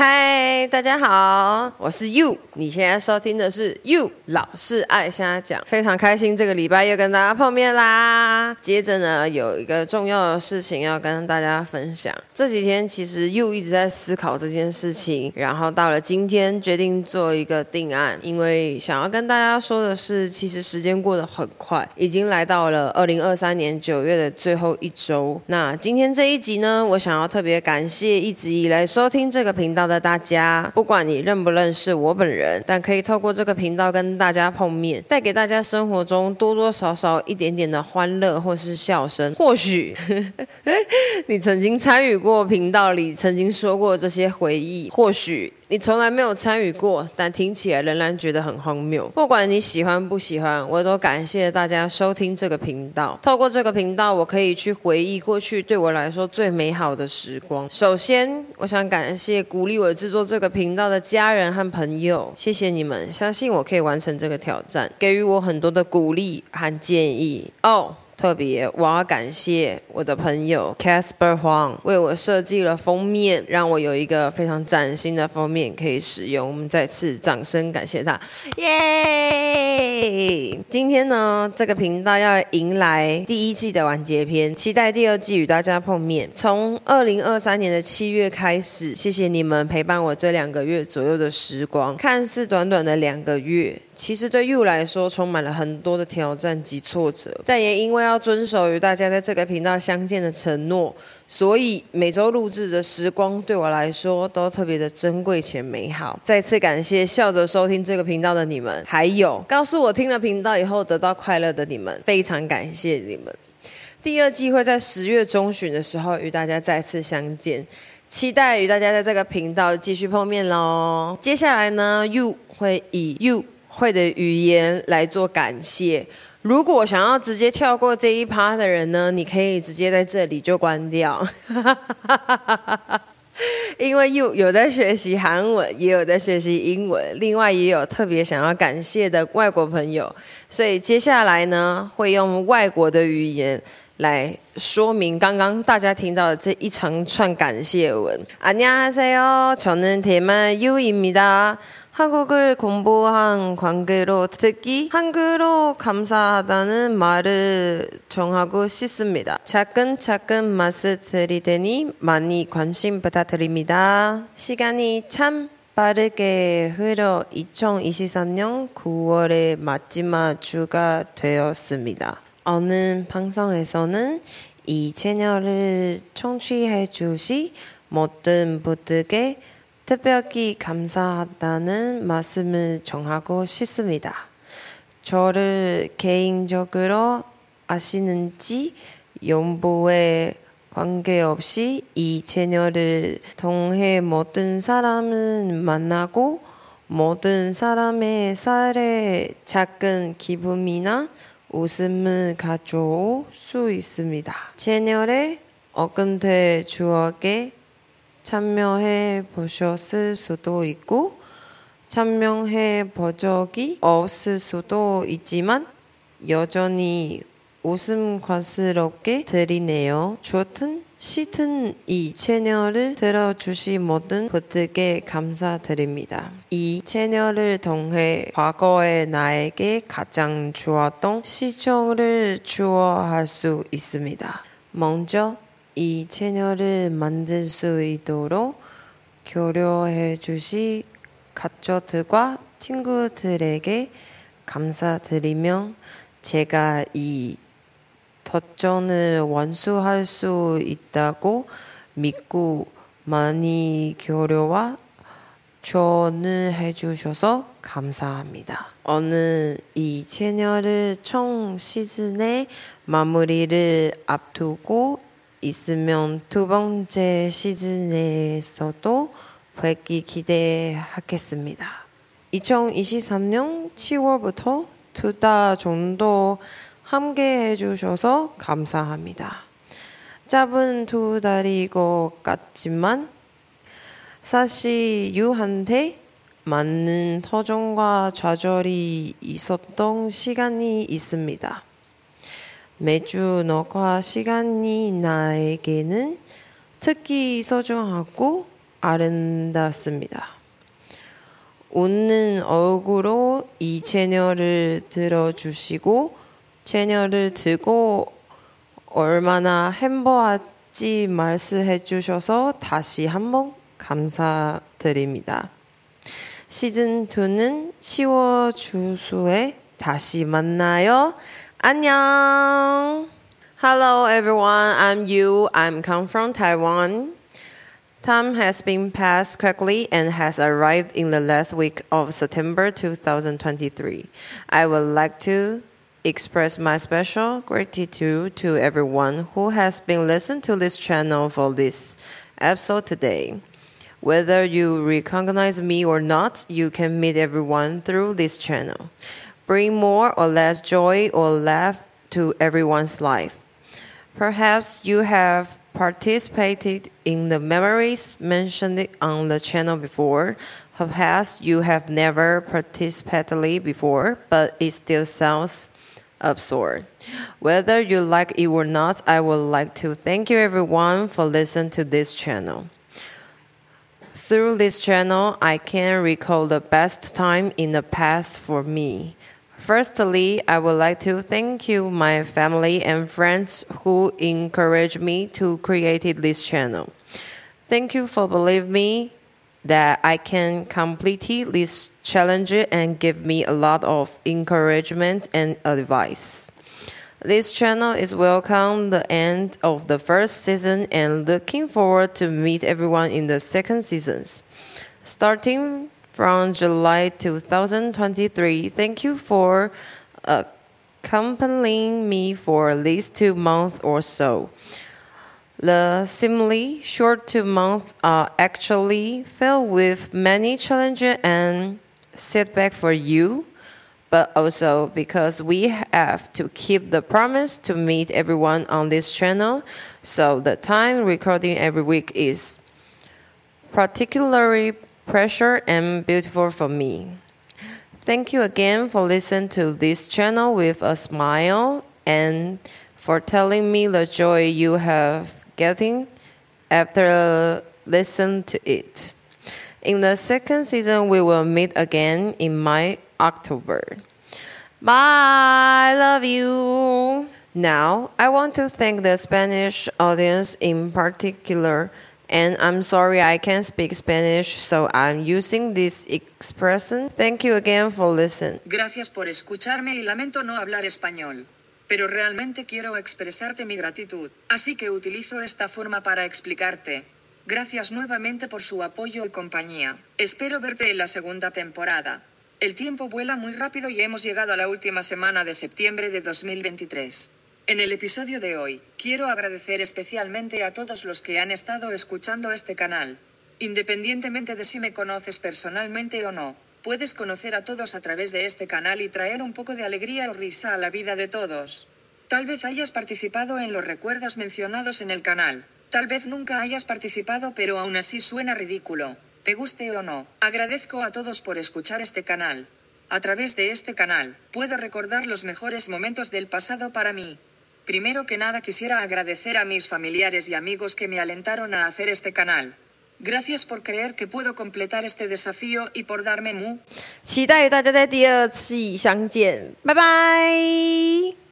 嗨，大家好，我是 You。你现在收听的是 You 老是爱瞎讲，非常开心这个礼拜又跟大家碰面啦。接着呢，有一个重要的事情要跟大家分享。这几天其实 You 一直在思考这件事情，然后到了今天决定做一个定案，因为想要跟大家说的是，其实时间过得很快，已经来到了二零二三年九月的最后一周。那今天这一集呢，我想要特别感谢一直以来收听这个频道。的大家，不管你认不认识我本人，但可以透过这个频道跟大家碰面，带给大家生活中多多少少一点点的欢乐或是笑声。或许 你曾经参与过频道里曾经说过这些回忆，或许。你从来没有参与过，但听起来仍然觉得很荒谬。不管你喜欢不喜欢，我都感谢大家收听这个频道。透过这个频道，我可以去回忆过去对我来说最美好的时光。首先，我想感谢鼓励我制作这个频道的家人和朋友，谢谢你们相信我可以完成这个挑战，给予我很多的鼓励和建议。哦。特别，我要感谢我的朋友 Casper Huang 为我设计了封面，让我有一个非常崭新的封面可以使用。我们再次掌声感谢他，耶！今天呢，这个频道要迎来第一季的完结篇，期待第二季与大家碰面。从二零二三年的七月开始，谢谢你们陪伴我这两个月左右的时光，看似短短的两个月。其实对 You 来说，充满了很多的挑战及挫折，但也因为要遵守与大家在这个频道相见的承诺，所以每周录制的时光对我来说都特别的珍贵且美好。再次感谢笑着收听这个频道的你们，还有告诉我听了频道以后得到快乐的你们，非常感谢你们。第二季会在十月中旬的时候与大家再次相见，期待与大家在这个频道继续碰面喽。接下来呢，You 会以 You。会的语言来做感谢。如果想要直接跳过这一趴的人呢，你可以直接在这里就关掉，因为有有在学习韩文，也有在学习英文，另外也有特别想要感谢的外国朋友，所以接下来呢，会用外国的语言来说明刚刚大家听到的这一长串感谢文。안녕하세요저는대만유입니다 한국을 공부한 관계로 특히 한글로 감사하다는 말을 정하고 싶습니다. 차근차근 말씀 드리더니 많이 관심 부탁드립니다. 시간이 참 빠르게 흘러 2023년 9월의 마지막 주가 되었습니다. 어느 방송에서는 이 채널을 청취해 주시 모든 분들께 특별히 감사하다는 말씀을 정하고 싶습니다. 저를 개인적으로 아시는지 연보에 관계없이 이 채널을 통해 모든 사람을 만나고 모든 사람의 살에 작은 기쁨이나 웃음을 가져올 수 있습니다. 채널에 어금될 추억에 참여해 보셨을 수도 있고 참여해 본 적이 없을 수도 있지만 여전히 웃음과스럽게 들리네요. 좋든 시튼 이 채널을 들어주신 모든 분들께 감사드립니다. 이 채널을 통해 과거의 나에게 가장 좋았던 시청을 추억할 수 있습니다. 먼저 이 채널을 만들 수 있도록 교류해 주시 가족들과 친구들에게 감사드리며 제가 이 도전을 완수할 수 있다고 믿고 많이 교류와 조언을 해주셔서 감사합니다. 오늘 이 채널을 총 시즌의 마무리를 앞두고 있으면 두 번째 시즌에서도 뵙기 기대하겠습니다. 2023년 7월부터 두 달 정도 함께 해주셔서 감사합니다. 짧은 두 달인 것 같지만 사실 유한테 맞는 터전과 좌절이 있었던 시간이 있습니다. 매주 녹화 시간이 나에게는 특히 소중하고 아름답습니다. 웃는 얼굴로 이 채널을 들어주시고 채널을 듣고 얼마나 행복한지 말씀해 주셔서 다시 한번 감사드립니다. 시즌 2는 10월 주수에 다시 만나요. 안녕. Hello everyone, I'm Yu. I'm come from Taiwan. Time has been passed quickly and has arrived in the last week of September 2023. I would like to express my special gratitude to everyone who has been listening to this channel for this episode today. Whether you recognize me or not, you can meet everyone through this channel. Bring more or less joy or laugh to everyone's life. Perhaps you have participated in the memories mentioned on the channel before. Perhaps you have never participated before, but it still sounds absurd. Whether you like it or not, I would like to thank you everyone for listening to this channel. Through this channel, I can recall the best time in the past for me. Firstly, I would like to thank you, my family and friends who encouraged me to create this channel. Thank you for believing me that I can complete this challenge and give me a lot of encouragement and advice. This channel is welcome the end of the first season and looking forward to meet everyone in the second seasons. Starting from July 2023. Thank you for accompanying me for at least two months or so. The seemingly short two months are actually filled with many challenges and setbacks for you, but also because we have to keep the promise to meet everyone on this channel. So the time recording every week is particularly pressure and beautiful for me. Thank you again for listening to this channel with a smile and for telling me the joy you have getting after listen to it. In the second season, we will meet again in my October. Bye, love you. Now, I want to thank the Spanish audience in particular and I'm sorry I can't speak Spanish, so I'm using this expression. Thank you again for listening. Gracias por escucharme y lamento no hablar español. Pero realmente quiero expresarte mi gratitud, así que utilizo esta forma para explicarte. Gracias nuevamente por su apoyo y compañía. Espero verte en la segunda temporada. El tiempo vuela muy rápido y hemos llegado a la última semana de septiembre de 2023. En el episodio de hoy, quiero agradecer especialmente a todos los que han estado escuchando este canal. Independientemente de si me conoces personalmente o no, puedes conocer a todos a través de este canal y traer un poco de alegría o risa a la vida de todos. Tal vez hayas participado en los recuerdos mencionados en el canal, tal vez nunca hayas participado pero aún así suena ridículo, te guste o no. Agradezco a todos por escuchar este canal. A través de este canal, puedo recordar los mejores momentos del pasado para mí. Primero que nada quisiera agradecer a mis familiares y amigos que me alentaron a hacer este canal. Gracias por creer que puedo completar este desafío y por darme mu. 期待与大家在第二季相见，拜拜。